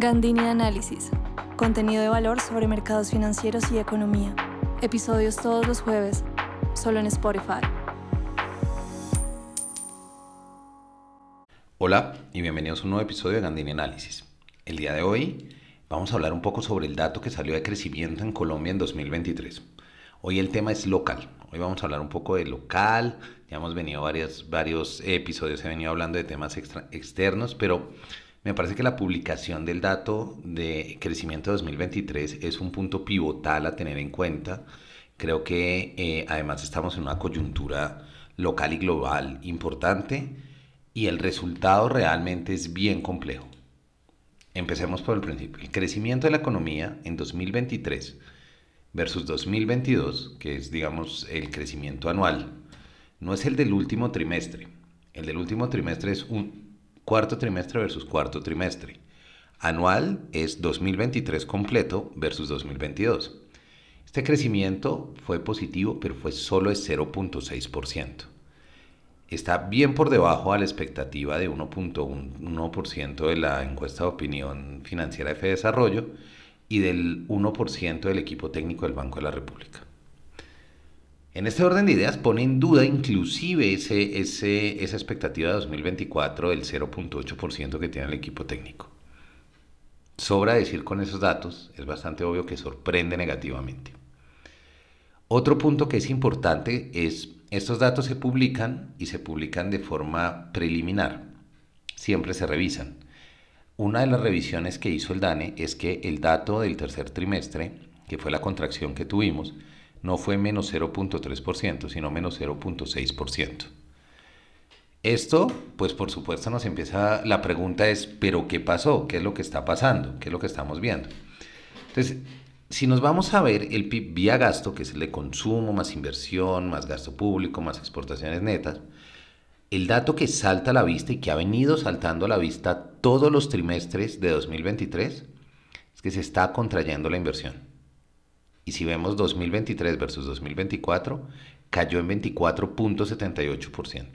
Gandini Análisis. Contenido de valor sobre mercados financieros y economía. Episodios todos los jueves, solo en Spotify. Hola y bienvenidos a un nuevo episodio de Gandini Análisis. El día de hoy vamos a hablar un poco sobre el dato que salió de crecimiento en Colombia en 2023. Hoy el tema es local. Hoy vamos a hablar un poco de local. Ya hemos venido varios, varios episodios, he venido hablando de temas externos, pero me parece que la publicación del dato de crecimiento 2023 es un punto pivotal a tener en cuenta. Creo que eh, además estamos en una coyuntura local y global importante y el resultado realmente es bien complejo. Empecemos por el principio. El crecimiento de la economía en 2023 versus 2022, que es digamos el crecimiento anual, no es el del último trimestre. El del último trimestre es un cuarto trimestre versus cuarto trimestre. Anual es 2023 completo versus 2022. Este crecimiento fue positivo, pero fue solo de 0.6%. Está bien por debajo a la expectativa de 1.1% de la encuesta de opinión financiera de Desarrollo y del 1% del equipo técnico del Banco de la República. En este orden de ideas pone en duda inclusive ese, esa expectativa de 2024 del 0.8% que tiene el equipo técnico. Sobra decir con esos datos, es bastante obvio que sorprende negativamente. Otro punto que es importante es, estos datos se publican y se publican de forma preliminar, siempre se revisan. Una de las revisiones que hizo el DANE es que el dato del tercer trimestre, que fue la contracción que tuvimos, no fue menos 0.3%, sino menos 0.6%. Esto, pues por supuesto nos empieza, la pregunta es, ¿pero qué pasó? ¿Qué es lo que está pasando? ¿Qué es lo que estamos viendo? Entonces, si nos vamos a ver el PIB vía gasto, que es el de consumo, más inversión, más gasto público, más exportaciones netas, el dato que salta a la vista y que ha venido saltando a la vista todos los trimestres de 2023 es que se está contrayendo la inversión. Y si vemos 2023 versus 2024, cayó en 24.78%.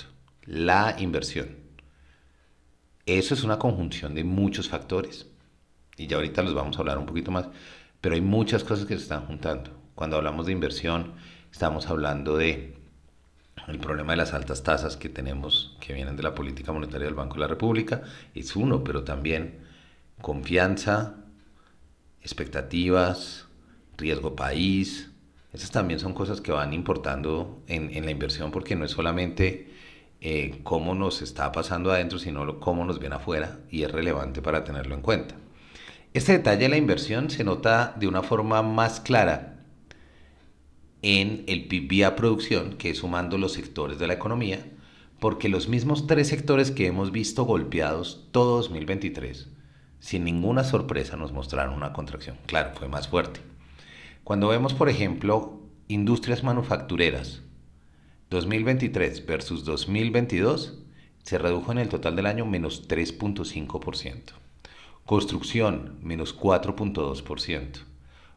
La inversión. Eso es una conjunción de muchos factores. Y ya ahorita los vamos a hablar un poquito más. Pero hay muchas cosas que se están juntando. Cuando hablamos de inversión, estamos hablando de el problema de las altas tasas que tenemos, que vienen de la política monetaria del Banco de la República, es uno, pero también confianza, expectativas, riesgo país. Esas también son cosas que van importando en, la inversión porque no es solamente eh, cómo nos está pasando adentro, sino cómo nos viene afuera y es relevante para tenerlo en cuenta. Este detalle de la inversión se nota de una forma más clara en el PIB vía producción, que es sumando los sectores de la economía, porque los mismos tres sectores que hemos visto golpeados todo 2023, sin ninguna sorpresa nos mostraron una contracción. Claro, fue más fuerte. Cuando vemos, por ejemplo, industrias manufactureras, 2023 versus 2022, se redujo en el total del año menos 3.5%. Construcción, menos 4.2%.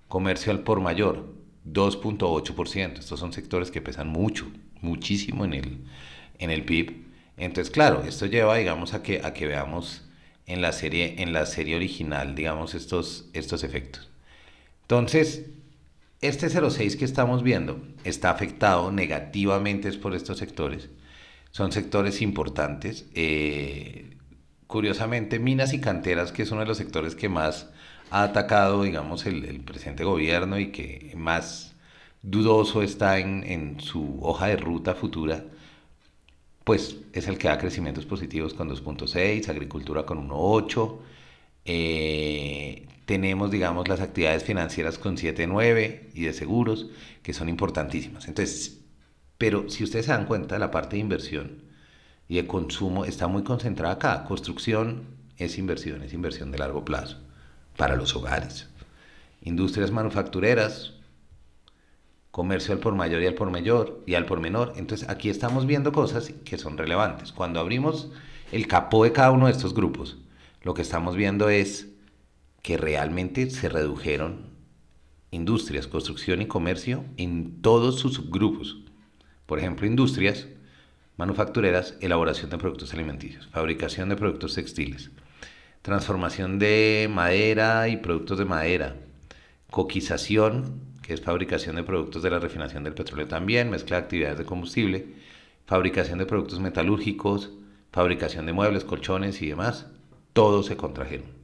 Comercio al por mayor, 2.8%. Estos son sectores que pesan mucho, muchísimo en el, en el PIB. Entonces, claro, esto lleva, digamos, a que, a que veamos en la serie, en la serie original, digamos, estos, estos efectos. Entonces, este 0,6 que estamos viendo está afectado negativamente por estos sectores. Son sectores importantes. Eh, curiosamente, minas y canteras, que es uno de los sectores que más ha atacado, digamos, el, presente gobierno y que más dudoso está en, su hoja de ruta futura, pues es el que da crecimientos positivos con 2.6, agricultura con 1.8, eh, tenemos, digamos, las actividades financieras con 7.9 y de seguros, que son importantísimas. Entonces, pero si ustedes se dan cuenta, la parte de inversión y de consumo está muy concentrada acá. Construcción es inversión, es inversión de largo plazo para los hogares. Industrias manufactureras, comercio al por mayor y al por mayor y al por menor. Entonces aquí estamos viendo cosas que son relevantes. Cuando abrimos el capó de cada uno de estos grupos, lo que estamos viendo es que realmente se redujeron industrias, construcción y comercio en todos sus subgrupos. Por ejemplo, industrias manufactureras, elaboración de productos alimenticios, fabricación de productos textiles, transformación de madera y productos de madera, coquización, que es fabricación de productos de la refinación del petróleo también, mezcla de actividades de combustible, fabricación de productos metalúrgicos, fabricación de muebles, colchones y demás, todos se contrajeron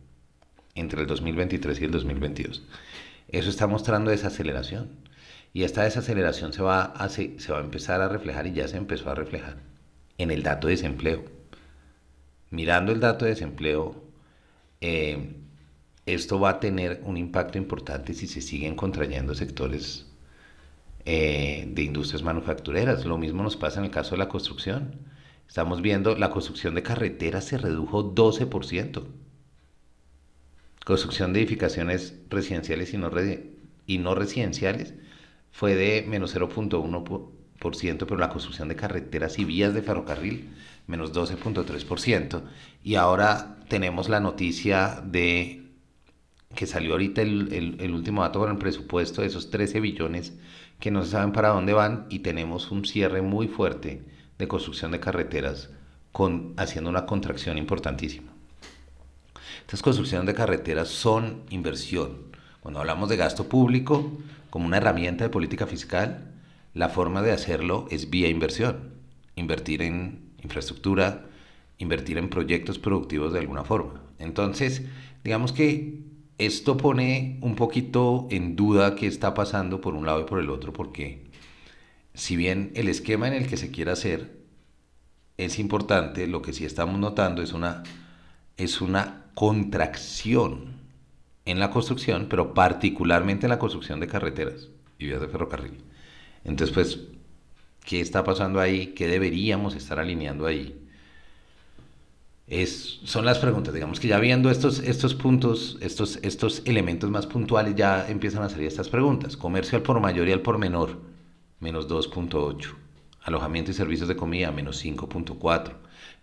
entre el 2023 y el 2022. Eso está mostrando desaceleración. Y esta desaceleración se va, a, se va a empezar a reflejar y ya se empezó a reflejar en el dato de desempleo. Mirando el dato de desempleo, eh, esto va a tener un impacto importante si se siguen contrayendo sectores eh, de industrias manufactureras. Lo mismo nos pasa en el caso de la construcción. Estamos viendo la construcción de carreteras se redujo 12%. Construcción de edificaciones residenciales y no, residenciales fue de menos 0.1%, pero la construcción de carreteras y vías de ferrocarril menos 12.3%. Y ahora tenemos la noticia de que salió ahorita el, el, último dato con el presupuesto de esos 13 billones que no se saben para dónde van y tenemos un cierre muy fuerte de construcción de carreteras con, haciendo una contracción importantísima. Estas construcciones de carreteras son inversión. Cuando hablamos de gasto público como una herramienta de política fiscal, la forma de hacerlo es vía inversión. Invertir en infraestructura, invertir en proyectos productivos de alguna forma. Entonces, digamos que esto pone un poquito en duda qué está pasando por un lado y por el otro, porque si bien el esquema en el que se quiere hacer es importante, lo que sí estamos notando es una, es una contracción en la construcción, pero particularmente en la construcción de carreteras y vías de ferrocarril. Entonces, pues, ¿qué está pasando ahí? ¿Qué deberíamos estar alineando ahí? Es, son las preguntas. Digamos que ya viendo estos, estos puntos, estos, estos elementos más puntuales, ya empiezan a salir estas preguntas. Comercio al por mayor y al por menor, menos 2.8. Alojamiento y servicios de comida, menos 5.4.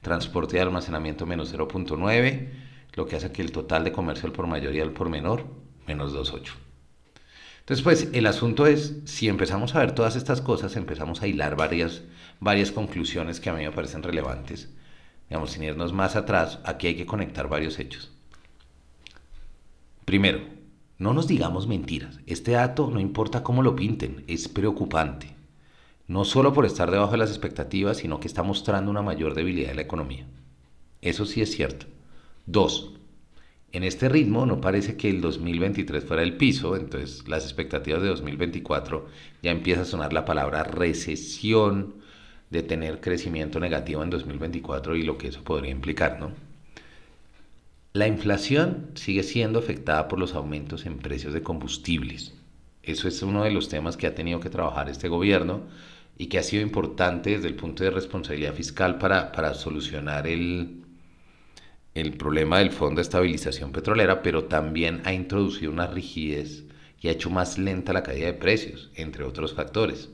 Transporte y almacenamiento, menos 0.9. Lo que hace que el total de comercio al por mayor y al por menor, menos 2.8. Entonces, pues el asunto es, si empezamos a ver todas estas cosas, empezamos a hilar varias, varias conclusiones que a mí me parecen relevantes digamos, sin irnos más atrás, aquí hay que conectar varios hechos. Primero, no nos digamos mentiras. Este dato, no importa cómo lo pinten, es preocupante. No solo por estar debajo de las expectativas, sino que está mostrando una mayor debilidad de la economía. Eso sí es cierto. Dos, en este ritmo no parece que el 2023 fuera el piso, entonces las expectativas de 2024 ya empieza a sonar la palabra recesión, de tener crecimiento negativo en 2024 y lo que eso podría implicar, ¿no? La inflación sigue siendo afectada por los aumentos en precios de combustibles. Eso es uno de los temas que ha tenido que trabajar este gobierno y que ha sido importante desde el punto de responsabilidad fiscal para, para solucionar el, el problema del Fondo de Estabilización Petrolera, pero también ha introducido una rigidez y ha hecho más lenta la caída de precios, entre otros factores.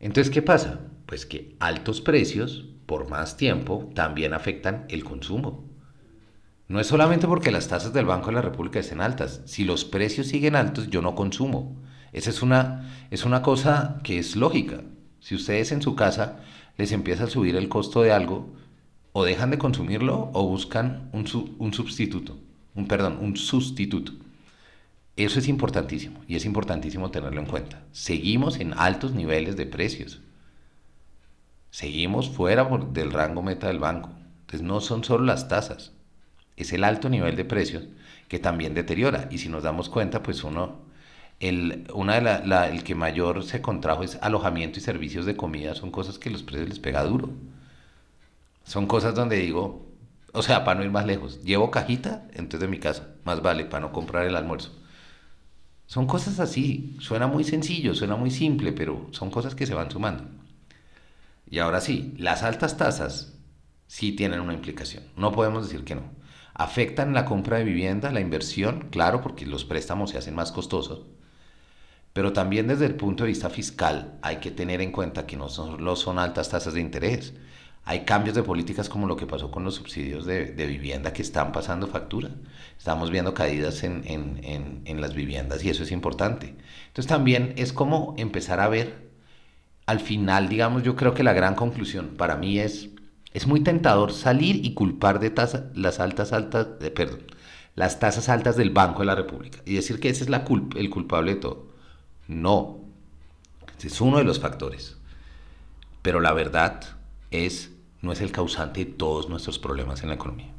Entonces, ¿qué pasa? Pues que altos precios por más tiempo también afectan el consumo. No es solamente porque las tasas del Banco de la República estén altas. Si los precios siguen altos, yo no consumo. Esa es una, es una cosa que es lógica. Si ustedes en su casa les empieza a subir el costo de algo, o dejan de consumirlo o buscan un, un sustituto, un perdón, un sustituto. Eso es importantísimo y es importantísimo tenerlo en cuenta. Seguimos en altos niveles de precios. Seguimos fuera del rango meta del banco. Entonces no son solo las tasas, es el alto nivel de precios que también deteriora. Y si nos damos cuenta, pues uno, el, una de el que mayor se contrajo es alojamiento y servicios de comida. Son cosas que los precios les pega duro. Son cosas donde digo, o sea, para no ir más lejos, llevo cajita, entonces de mi casa, más vale para no comprar el almuerzo. Son cosas así, suena muy sencillo, suena muy simple, pero son cosas que se van sumando. Y ahora sí, las altas tasas sí tienen una implicación, no podemos decir que no. Afectan la compra de vivienda, la inversión, claro, porque los préstamos se hacen más costosos, pero también desde el punto de vista fiscal hay que tener en cuenta que no solo son altas tasas de interés, hay cambios de políticas como lo que pasó con los subsidios de, vivienda que están pasando factura. Estamos viendo caídas en, en, las viviendas y eso es importante. Entonces también es como empezar a ver, al final, digamos, yo creo que la gran conclusión para mí es, Es muy tentador salir y culpar de tasa, las altas, altas, eh, perdón, las tasas altas del Banco de la República y decir que ese es la el culpable de todo. No, es uno de los factores. Pero la verdad es, no es el causante de todos nuestros problemas en la economía.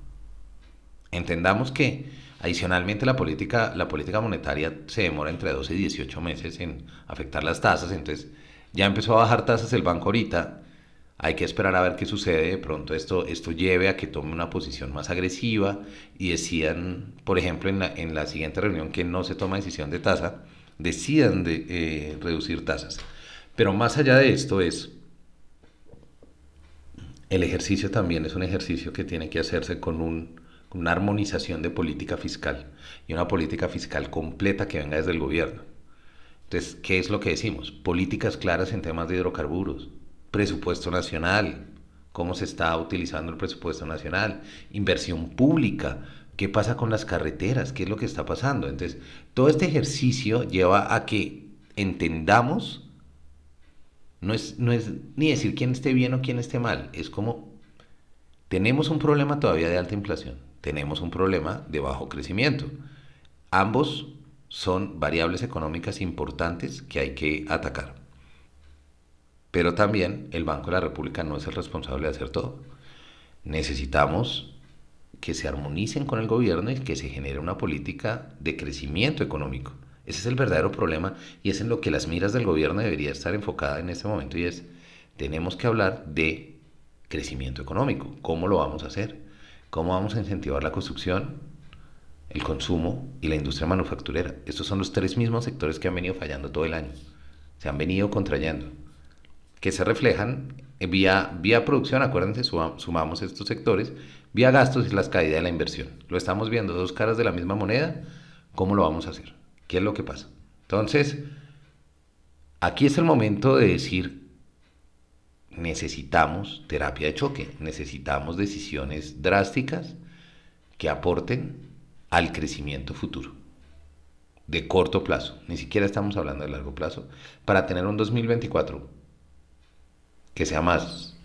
Entendamos que adicionalmente la política, la política monetaria se demora entre 12 y 18 meses en afectar las tasas, entonces ya empezó a bajar tasas el banco ahorita, hay que esperar a ver qué sucede, de pronto esto, esto lleve a que tome una posición más agresiva y decidan, por ejemplo, en la, en la siguiente reunión que no se toma decisión de tasa, decidan de, eh, reducir tasas. Pero más allá de esto es, el ejercicio también es un ejercicio que tiene que hacerse con un una armonización de política fiscal y una política fiscal completa que venga desde el gobierno. Entonces, ¿qué es lo que decimos? Políticas claras en temas de hidrocarburos, presupuesto nacional, cómo se está utilizando el presupuesto nacional, inversión pública, qué pasa con las carreteras, qué es lo que está pasando. Entonces, todo este ejercicio lleva a que entendamos, no es, no es ni decir quién esté bien o quién esté mal, es como tenemos un problema todavía de alta inflación tenemos un problema de bajo crecimiento. Ambos son variables económicas importantes que hay que atacar. Pero también el Banco de la República no es el responsable de hacer todo. Necesitamos que se armonicen con el gobierno y que se genere una política de crecimiento económico. Ese es el verdadero problema y es en lo que las miras del gobierno debería estar enfocada en este momento y es, tenemos que hablar de crecimiento económico. ¿Cómo lo vamos a hacer? ¿Cómo vamos a incentivar la construcción, el consumo y la industria manufacturera? Estos son los tres mismos sectores que han venido fallando todo el año. Se han venido contrayendo. Que se reflejan vía, vía producción, acuérdense, sumamos estos sectores, vía gastos y las caídas de la inversión. Lo estamos viendo, dos caras de la misma moneda. ¿Cómo lo vamos a hacer? ¿Qué es lo que pasa? Entonces, aquí es el momento de decir, necesitamos terapia de choque, necesitamos decisiones drásticas que aporten al crecimiento futuro, de corto plazo, ni siquiera estamos hablando de largo plazo, para tener un 2024 que sea más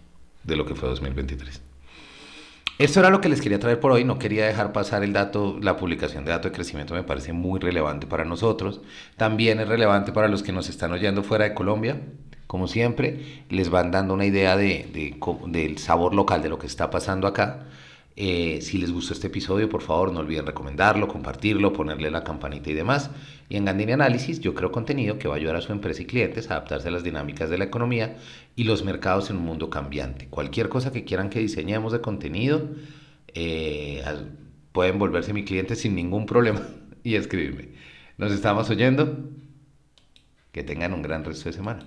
de lo que fue 2023. Esto era lo que les quería traer por hoy. No quería dejar pasar el dato, la publicación de dato de crecimiento me parece muy relevante para nosotros. También es relevante para los que nos están oyendo fuera de Colombia como siempre, les van dando una idea de, del sabor local de lo que está pasando acá. Eh, si les gustó este episodio, por favor, no olviden recomendarlo, compartirlo, ponerle la campanita y demás. Y en Gandini Análisis yo creo contenido que va a ayudar a su empresa y clientes a adaptarse a las dinámicas de la economía y los mercados en un mundo cambiante. Cualquier cosa que quieran que diseñemos de contenido, eh, pueden volverse mi cliente sin ningún problema y escribirme. Nos estamos oyendo. Que tengan un gran resto de semana.